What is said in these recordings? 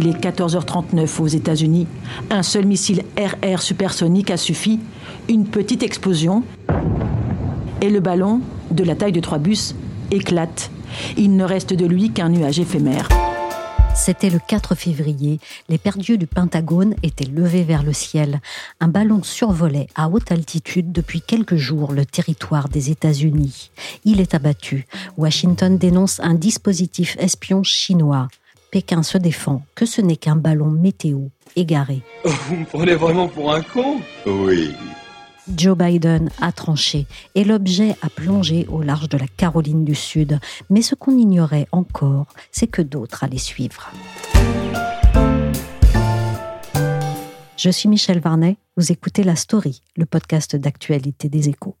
Il est 14h39 aux États-Unis. Un seul missile RR supersonique a suffi. Une petite explosion. Et le ballon, de la taille de trois bus, éclate. Il ne reste de lui qu'un nuage éphémère. C'était le 4 février. Les perdus du Pentagone étaient levés vers le ciel. Un ballon survolait à haute altitude depuis quelques jours le territoire des États-Unis. Il est abattu. Washington dénonce un dispositif espion chinois. Pékin se défend que ce n'est qu'un ballon météo égaré. Vous me prenez vraiment pour un con? Oui. Joe Biden a tranché et l'objet a plongé au large de la Caroline du Sud. Mais ce qu'on ignorait encore, c'est que d'autres allaient suivre. Je suis Michel Varnet, vous écoutez La Story, le podcast d'actualité des échos.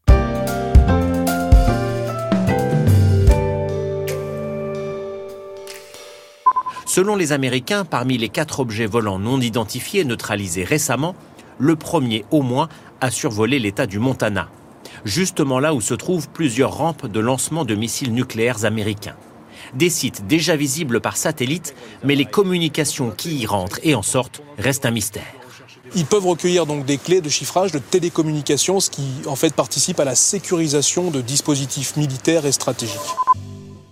Selon les Américains, parmi les quatre objets volants non identifiés neutralisés récemment, le premier au moins a survolé l'État du Montana, justement là où se trouvent plusieurs rampes de lancement de missiles nucléaires américains. Des sites déjà visibles par satellite, mais les communications qui y rentrent et en sortent restent un mystère. Ils peuvent recueillir donc des clés de chiffrage de télécommunications, ce qui en fait participe à la sécurisation de dispositifs militaires et stratégiques.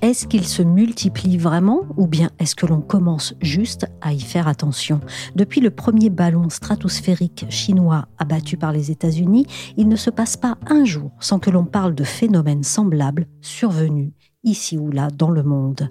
Est-ce qu'ils se multiplient vraiment ou bien est-ce que l'on commence juste à y faire attention? Depuis le premier ballon stratosphérique chinois abattu par les États-Unis, il ne se passe pas un jour sans que l'on parle de phénomènes semblables survenus ici ou là dans le monde.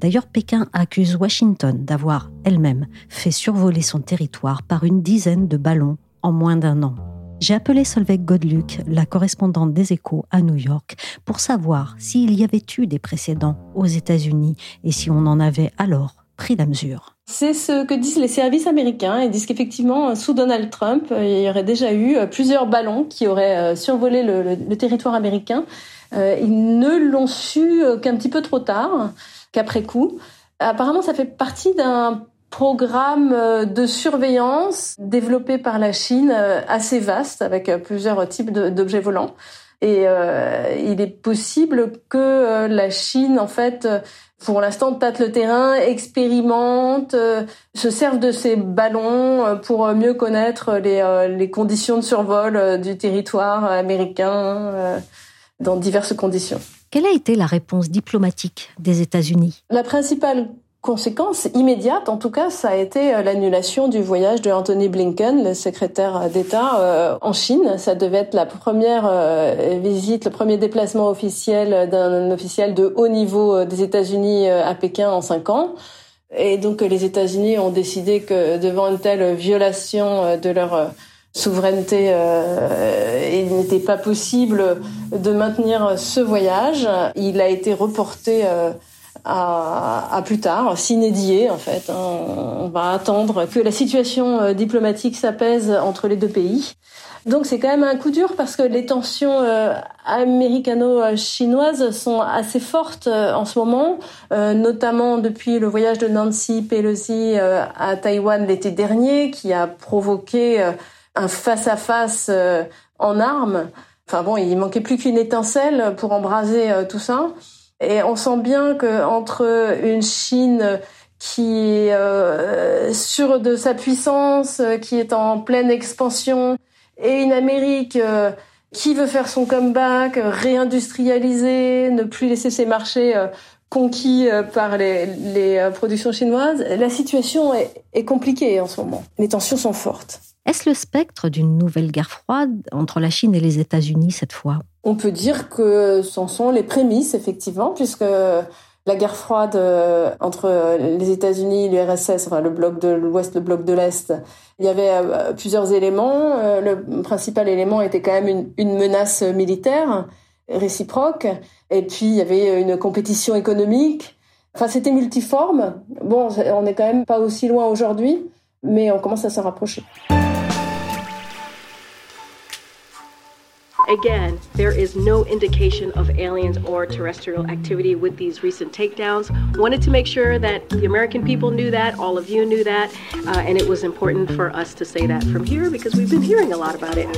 D'ailleurs, Pékin accuse Washington d'avoir elle-même fait survoler son territoire par une dizaine de ballons en moins d'un an. J'ai appelé Solveig Godluc, la correspondante des échos à New York, pour savoir s'il y avait eu des précédents aux États-Unis et si on en avait alors pris la mesure. C'est ce que disent les services américains. Ils disent qu'effectivement, sous Donald Trump, il y aurait déjà eu plusieurs ballons qui auraient survolé le, le territoire américain. Ils ne l'ont su qu'un petit peu trop tard, qu'après coup. Apparemment, ça fait partie d'un programme euh, de surveillance développé par la Chine euh, assez vaste avec euh, plusieurs types d'objets volants. Et euh, il est possible que la Chine, en fait, pour l'instant, tâte le terrain, expérimente, se serve de ces ballons pour mieux connaître les, les conditions de survol du territoire américain dans diverses conditions. Quelle a été la réponse diplomatique des États-Unis? La principale conséquence immédiate, en tout cas, ça a été euh, l'annulation du voyage de Anthony Blinken, le secrétaire d'État euh, en Chine. Ça devait être la première euh, visite, le premier déplacement officiel d'un officiel de haut niveau des États-Unis à Pékin en cinq ans. Et donc les États-Unis ont décidé que devant une telle violation de leur souveraineté, il n'était pas possible de maintenir ce voyage. Il a été reporté à, à, plus tard, s'inédier en fait. Hein. On va attendre que la situation euh, diplomatique s'apaise entre les deux pays. Donc c'est quand même un coup dur parce que les tensions euh, américano-chinoises sont assez fortes euh, en ce moment, notamment depuis le voyage de Nancy Pelosi à Taïwan l'été dernier, qui a provoqué un face-à-face en armes. Enfin bon, il manquait plus qu'une étincelle pour embraser tout ça. Et on sent bien que entre une Chine qui est euh, sûre de sa puissance, qui est en pleine expansion, et une Amérique euh, qui veut faire son comeback, réindustrialiser, ne plus laisser ses marchés euh, conquis euh, par les, les, productions chinoises, la situation est, est compliquée en ce moment. Les tensions sont fortes. Est-ce le spectre d'une nouvelle guerre froide entre la Chine et les États-Unis cette fois? On peut dire que ce sont les prémices, effectivement, puisque la guerre froide euh, entre les États-Unis, l'URSS, enfin le bloc de l'Ouest, le bloc de l'Est, il y avait euh, plusieurs éléments. Euh, le principal élément était quand même une, menace militaire. réciproque. Et puis, il y avait une compétition économique. Enfin, c'était multiforme. Bon, on n'est quand même pas aussi loin aujourd'hui, mais on commence à se rapprocher. Again, there is no indication of aliens or terrestrial activity with these recent takedowns. Wanted to make sure that the American people knew that, all of you knew that, uh, and it was important for us to say that from here because we've been hearing a lot about it.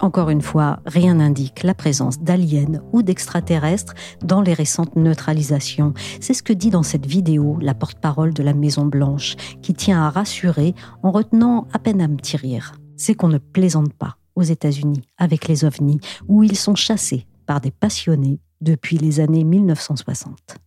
Encore une fois, rien n'indique la présence d'aliens ou d'extraterrestres dans les récentes neutralisations. C'est ce que dit dans cette vidéo la porte-parole de la Maison Blanche, qui tient à rassurer en retenant à peine à me tirer. C'est qu'on ne plaisante pas aux États-Unis avec les ovnis, où ils sont chassés par des passionnés depuis les années 1960.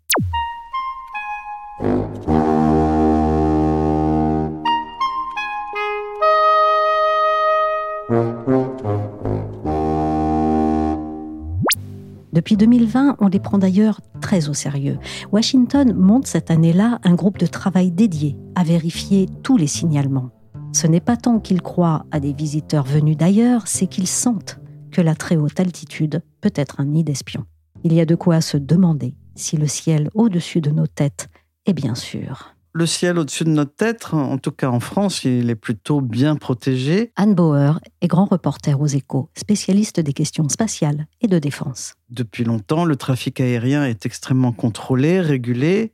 Depuis 2020, on les prend d'ailleurs très au sérieux. Washington monte cette année-là un groupe de travail dédié à vérifier tous les signalements. Ce n'est pas tant qu'ils croient à des visiteurs venus d'ailleurs, c'est qu'ils sentent que la très haute altitude peut être un nid d'espions. Il y a de quoi se demander si le ciel au-dessus de nos têtes est bien sûr. Le ciel au-dessus de notre tête, en tout cas en France, il est plutôt bien protégé. Anne Bauer est grand reporter aux échos, spécialiste des questions spatiales et de défense. Depuis longtemps, le trafic aérien est extrêmement contrôlé, régulé.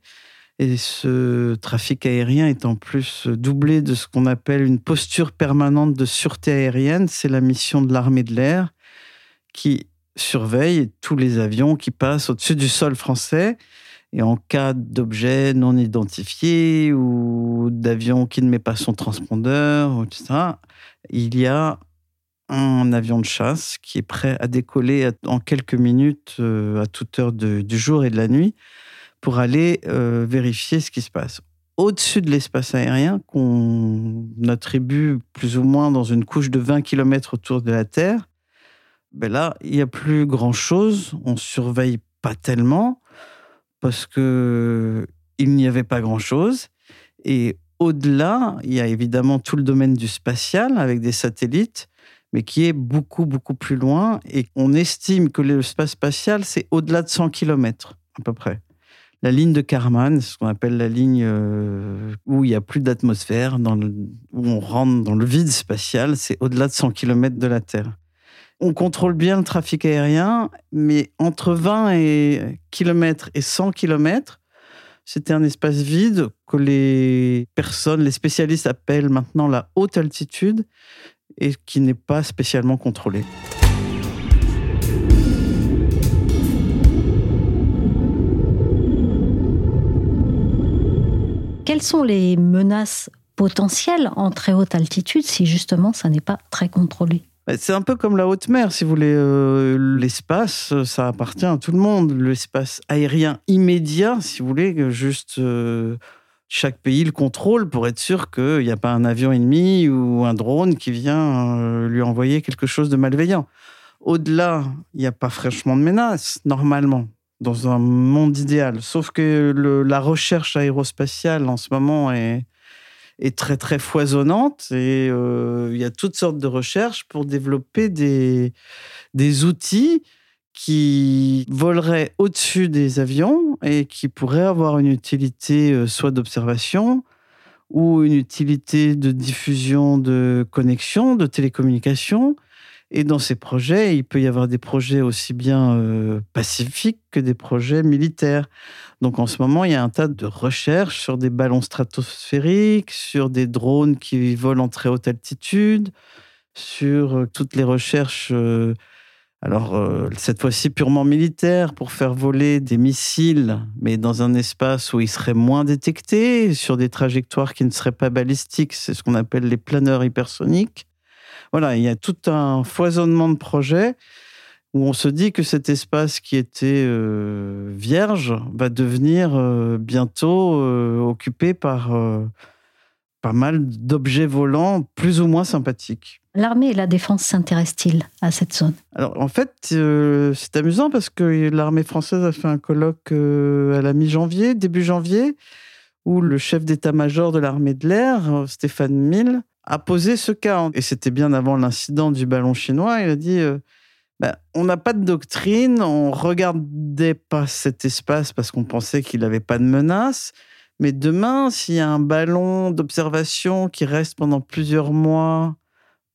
Et ce trafic aérien est en plus doublé de ce qu'on appelle une posture permanente de sûreté aérienne. C'est la mission de l'armée de l'air qui surveille tous les avions qui passent au-dessus du sol français. Et en cas d'objet non identifié ou d'avion qui ne met pas son transpondeur, etc., il y a un avion de chasse qui est prêt à décoller en quelques minutes euh, à toute heure du jour et de la nuit pour aller euh, vérifier ce qui se passe. Au-dessus de l'espace aérien, qu'on attribue plus ou moins dans une couche de 20 km autour de la Terre, ben là, il n'y a plus grand-chose. On surveille pas tellement parce que il n'y avait pas grand-chose. Et au-delà, il y a évidemment tout le domaine du spatial avec des satellites, mais qui est beaucoup, beaucoup plus loin. Et on estime que l'espace spatial, c'est au-delà de 100 km à peu près. La ligne de Karman, ce qu'on appelle la ligne euh, où il n'y a plus d'atmosphère, où on rentre dans le vide spatial, c'est au-delà de 100 km de la Terre. On contrôle bien le trafic aérien, mais entre 20 et km et 100 km, c'était un espace vide que les personnes, les spécialistes appellent maintenant la haute altitude et qui n'est pas spécialement contrôlé. Quelles sont les menaces potentielles en très haute altitude si justement ça n'est pas très contrôlé bah, c'est un peu comme la haute mer, si vous voulez. Euh, l'espace, ça appartient à tout le monde. L'espace aérien immédiat, si vous voulez, juste euh, chaque pays le contrôle pour être sûr qu'il n'y a pas un avion ennemi ou un drone qui vient euh, lui envoyer quelque chose de malveillant. Au-delà, il n'y a pas fraîchement de menace, normalement dans un monde idéal. Sauf que la recherche aérospatiale en ce moment est, très très foisonnante et euh, il y a toutes sortes de recherches pour développer des, des outils qui voleraient au-dessus des avions et qui pourraient avoir une utilité euh, soit d'observation ou une utilité de diffusion de connexion, de télécommunication et dans ces projets, il peut y avoir des projets aussi bien euh, pacifiques que des projets militaires. Donc en ce moment, il y a un tas de recherches sur des ballons stratosphériques, sur des drones qui volent en très haute altitude, sur euh, toutes les recherches, euh, alors cette fois-ci purement militaires, pour faire voler des missiles, mais dans un espace où ils seraient moins détectés, sur des trajectoires qui ne seraient pas balistiques, c'est ce qu'on appelle les planeurs hypersoniques. Voilà, il y a tout un foisonnement de projets où on se dit que cet espace qui était euh, vierge va devenir euh, bientôt euh, occupé par pas mal d'objets volants plus ou moins sympathiques. L'armée et la défense s'intéressent-ils à cette zone? Alors en fait, c'est amusant parce que l'armée française a fait un colloque à la mi-janvier, début janvier, où le chef d'état-major de l'armée de l'air, Stéphane Mille, a posé ce cas. Et c'était bien avant l'incident du ballon chinois. Il a dit euh, Ben, on n'a pas de doctrine, on regardait pas cet espace parce qu'on pensait qu'il n'avait pas de menace. Mais demain, s'il y a un ballon d'observation qui reste pendant plusieurs mois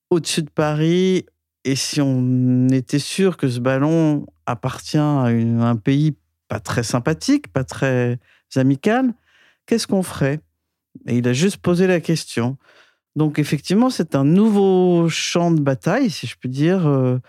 au-dessus de Paris, et si on était sûr que ce ballon appartient à un pays pas très sympathique, pas très amical, qu'est-ce qu'on ferait? Et il a juste posé la question. Donc effectivement, c'est un nouveau champ de bataille, si je puis dire. Euh,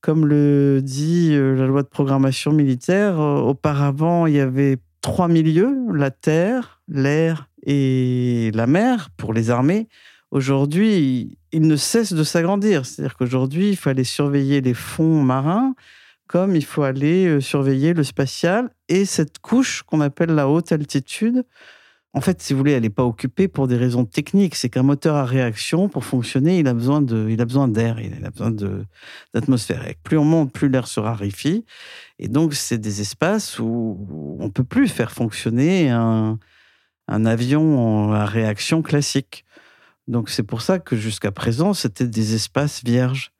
comme le dit euh, la loi de programmation militaire, euh, auparavant, il y avait trois milieux, la terre, l'air et la mer pour les armées. Aujourd'hui, il ne cesse de s'agrandir. C'est-à-dire qu'aujourd'hui, il faut aller surveiller les fonds marins, comme il faut aller surveiller le spatial et cette couche qu'on appelle la haute altitude, en fait, si vous voulez, elle n'est pas occupée pour des raisons techniques. C'est qu'un moteur à réaction, pour fonctionner, il a besoin de, il a besoin d'air, il a besoin d'atmosphère. Plus on monte, plus l'air se raréfie. Et donc, c'est des espaces où on peut plus faire fonctionner un, un avion à réaction classique. Donc, c'est pour ça que jusqu'à présent, c'était des espaces vierges.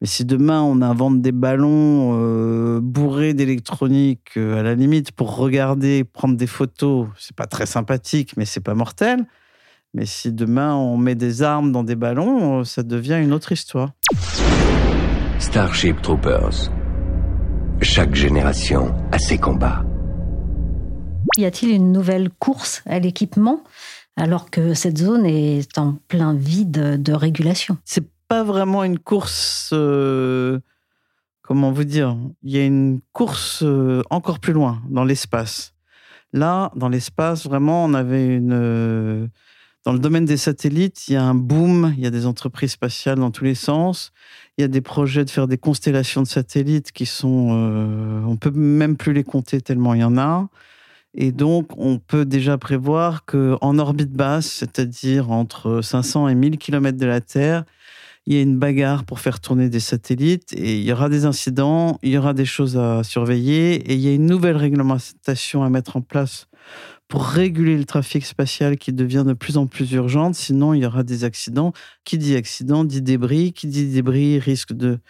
Mais si demain on invente des ballons euh, bourrés d'électronique, euh, à la limite pour regarder, prendre des photos, c'est pas très sympathique, mais c'est pas mortel. Mais si demain on met des armes dans des ballons, euh, ça devient une autre histoire. Starship Troopers. Chaque génération a ses combats. Y a-t-il une nouvelle course à l'équipement alors que cette zone est en plein vide de régulation? C'est pas vraiment une course. Euh, comment vous dire Il y a une course euh, encore plus loin, dans l'espace. Là, dans l'espace, vraiment, on avait une. Euh, dans le domaine des satellites, il y a un boom, il y a des entreprises spatiales dans tous les sens. Il y a des projets de faire des constellations de satellites qui sont. on peut même plus les compter tellement il y en a. Et donc, on peut déjà prévoir qu'en orbite basse, c'est-à-dire entre 500 et 1000 km de la Terre, il y a une bagarre pour faire tourner des satellites et il y aura des incidents, il y aura des choses à surveiller et il y a une nouvelle réglementation à mettre en place pour réguler le trafic spatial qui devient de plus en plus urgente. Sinon, il y aura des accidents. Qui dit accident dit débris. Qui dit débris risque de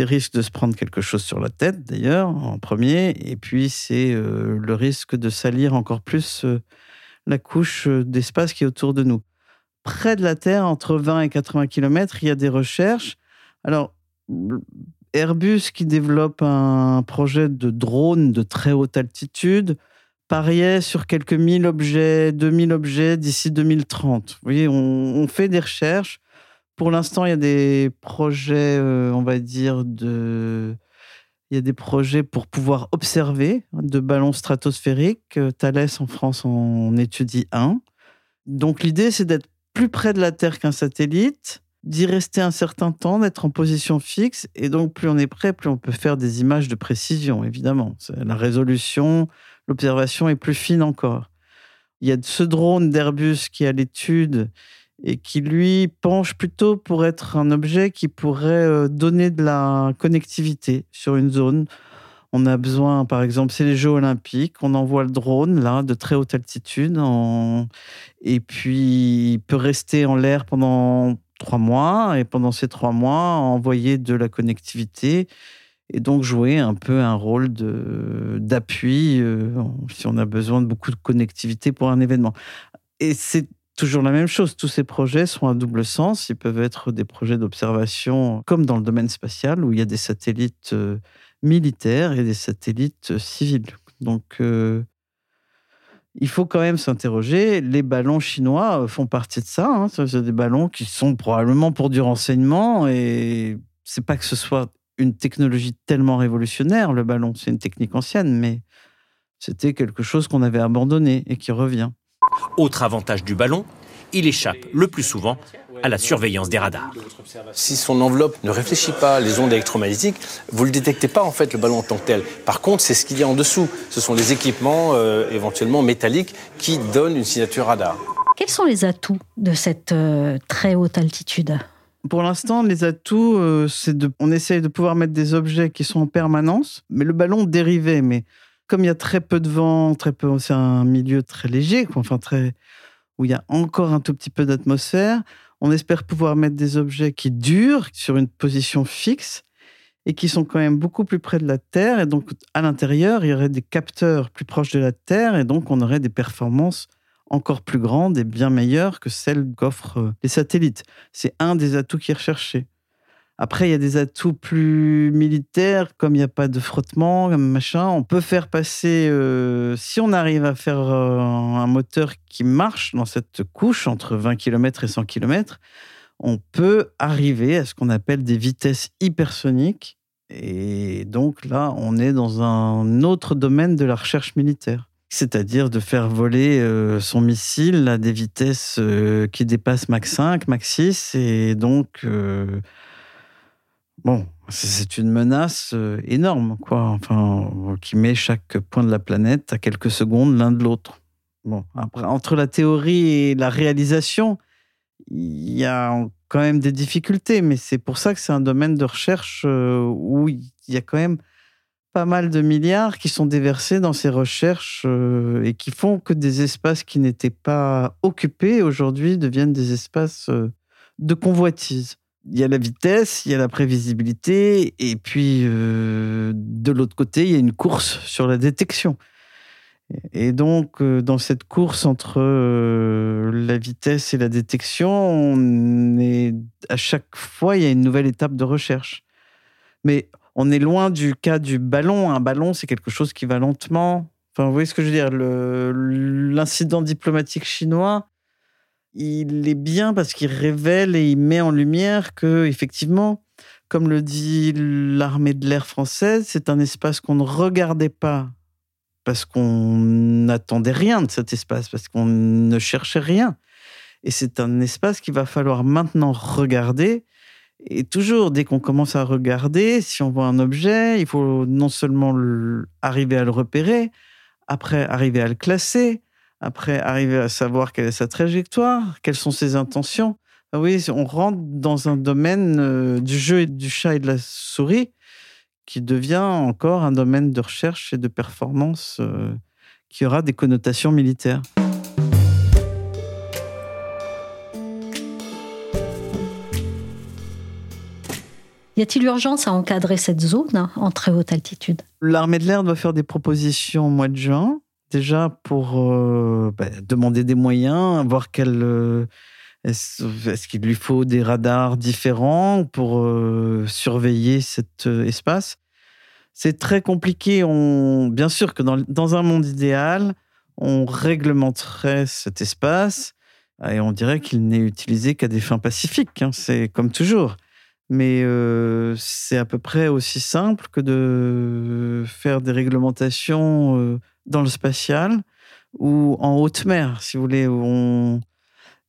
risque de se prendre quelque chose sur la tête d'ailleurs en premier. Et puis c'est euh, le risque de salir encore plus euh, la couche euh, d'espace qui est autour de nous près de la Terre, entre 20 et 80 km, il y a des recherches. Alors, Airbus qui développe un projet de drone de très haute altitude pariait sur quelques mille objets, 2000 objets d'ici 2030. Vous voyez, on, fait des recherches. Pour l'instant, il y a des projets, euh, on va dire, de... Il y a des projets pour pouvoir observer de ballons stratosphériques. Thales en France en étudie un. Donc l'idée, c'est d'être plus près de la Terre qu'un satellite, d'y rester un certain temps, d'être en position fixe. Et donc, plus on est prêt, plus on peut faire des images de précision, évidemment. La résolution, l'observation est plus fine encore. Il y a ce drone d'Airbus qui est à l'étude et qui, lui, penche plutôt pour être un objet qui pourrait euh, donner de la connectivité sur une zone on a besoin, par exemple, c'est les Jeux Olympiques, on envoie le drone là de très haute altitude, et puis il peut rester en l'air pendant trois mois, et pendant ces trois mois, envoyer de la connectivité et donc jouer un peu un rôle d'appui euh, si on a besoin de beaucoup de connectivité pour un événement. Et c'est toujours la même chose. Tous ces projets sont à double sens. Ils peuvent être des projets d'observation, comme dans le domaine spatial, où il y a des satellites euh, militaires et des satellites civils. Donc, euh, il faut quand même s'interroger. Les ballons chinois euh, font partie de ça. Hein. C'est des ballons qui sont probablement pour du renseignement. Et c'est pas que ce soit une technologie tellement révolutionnaire, le ballon. C'est une technique ancienne, mais c'était quelque chose qu'on avait abandonné et qui revient. Autre avantage du ballon, il échappe le plus souvent à la surveillance des radars. Si son enveloppe ne réfléchit pas les ondes électromagnétiques, vous ne le détectez pas en fait le ballon en tant que tel. Par contre, c'est ce qu'il y a en dessous. Ce sont les équipements euh, éventuellement métalliques qui donnent une signature radar. Quels sont les atouts de cette euh, très haute altitude? Pour l'instant, les atouts, euh, c'est de, on essaye de pouvoir mettre des objets qui sont en permanence, mais le ballon dérivait. Mais comme il y a très peu de vent, très peu, c'est un milieu très léger, enfin très, où il y a encore un tout petit peu d'atmosphère. On espère pouvoir mettre des objets qui durent sur une position fixe et qui sont quand même beaucoup plus près de la Terre. Et donc, à l'intérieur, il y aurait des capteurs plus proches de la Terre, et donc on aurait des performances encore plus grandes et bien meilleures que celles qu'offrent euh, les satellites. C'est un des atouts qui est recherché. Après, il y a des atouts plus militaires, comme il n'y a pas de frottement, machin. On peut faire passer, euh, si on arrive à faire euh, un moteur qui marche dans cette couche entre 20 km et 100 km, on peut arriver à ce qu'on appelle des vitesses hypersoniques. Et donc là, on est dans un autre domaine de la recherche militaire. C'est-à-dire de faire voler euh, son missile à des vitesses qui dépassent Mach 5, Mach 6, et donc Bon, c'est une menace euh, énorme, quoi. Enfin, qui met chaque point de la planète à quelques secondes l'un de l'autre. Bon, entre la théorie et la réalisation, il y a quand même des difficultés, mais c'est pour ça que c'est un domaine de recherche euh, où il y a quand même pas mal de milliards qui sont déversés dans ces recherches euh, et qui font que des espaces qui n'étaient pas occupés aujourd'hui deviennent des espaces de convoitise il y a la vitesse, il y a la prévisibilité, et puis euh, de l'autre côté, il y a une course sur la détection. Et donc, euh, dans cette course entre euh, la vitesse et la détection, à chaque fois, il y a une nouvelle étape de recherche. Mais on est loin du cas du ballon. Un ballon, c'est quelque chose qui va lentement. Enfin, vous voyez ce que je veux dire? L'incident diplomatique chinois, il est bien parce qu'il révèle et il met en lumière que, effectivement, comme le dit l'armée de l'air française, c'est un espace qu'on ne regardait pas parce qu'on n'attendait rien de cet espace, parce qu'on ne cherchait rien. Et c'est un espace qu'il va falloir maintenant regarder. Et toujours, dès qu'on commence à regarder, si on voit un objet, il faut non seulement arriver à le repérer, après arriver à le classer, après, arriver à savoir quelle est sa trajectoire, quelles sont ses intentions. Ah oui, on rentre dans un domaine euh, du jeu et du chat et de la souris qui devient encore un domaine de recherche et de performance euh, qui aura des connotations militaires. Y a-t-il urgence à encadrer cette zone hein, en très haute altitude? L'armée de l'air doit faire des propositions au mois de juin déjà pour euh, bah, demander des moyens, voir quel euh, est-ce qu'il lui faut des radars différents pour euh, surveiller cet espace. C'est très compliqué. On, bien sûr que dans, un monde idéal, on réglementerait cet espace et on dirait qu'il n'est utilisé qu'à des fins pacifiques. Hein. c'est comme toujours. Mais c'est à peu près aussi simple que de faire des réglementations dans le spatial ou en haute mer, si vous voulez, où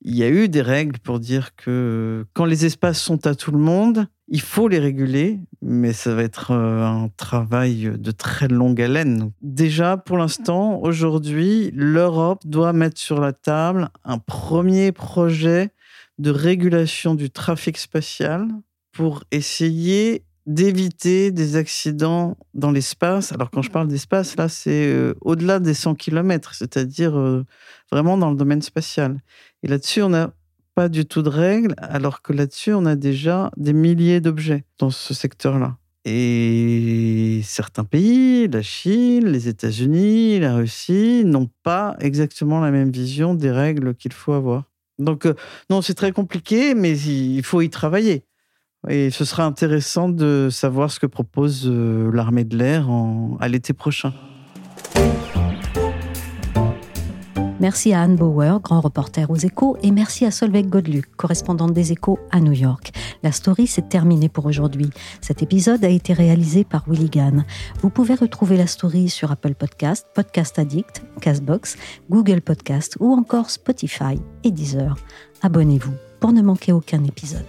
il y a eu des règles pour dire que quand les espaces sont à tout le monde, il faut les réguler, mais ça va être euh, un travail de très longue haleine. Déjà, pour l'instant, aujourd'hui, l'Europe doit mettre sur la table un premier projet de régulation du trafic spatial pour essayer d'éviter des accidents dans l'espace. Alors quand je parle d'espace, là, c'est euh, au-delà des 100 km, c'est-à-dire euh, vraiment dans le domaine spatial. Et là-dessus, on n'a pas du tout de règles, alors que là-dessus, on a déjà des milliers d'objets dans ce secteur-là. Et certains pays, la Chine, les États-Unis, la Russie, n'ont pas exactement la même vision des règles qu'il faut avoir. Donc, euh, non, c'est très compliqué, mais il faut y travailler. Et ce sera intéressant de savoir ce que propose euh, l'armée de l'air à l'été prochain. Merci à Anne Bauer, grand reporter aux échos, et merci à Solveig Godluc, correspondante des échos à New York. La story s'est terminée pour aujourd'hui. Cet épisode a été réalisé par Willy Gann. Vous pouvez retrouver la story sur Apple Podcast, Podcast Addict, Castbox, Google Podcast ou encore Spotify et Deezer. Abonnez-vous pour ne manquer aucun épisode.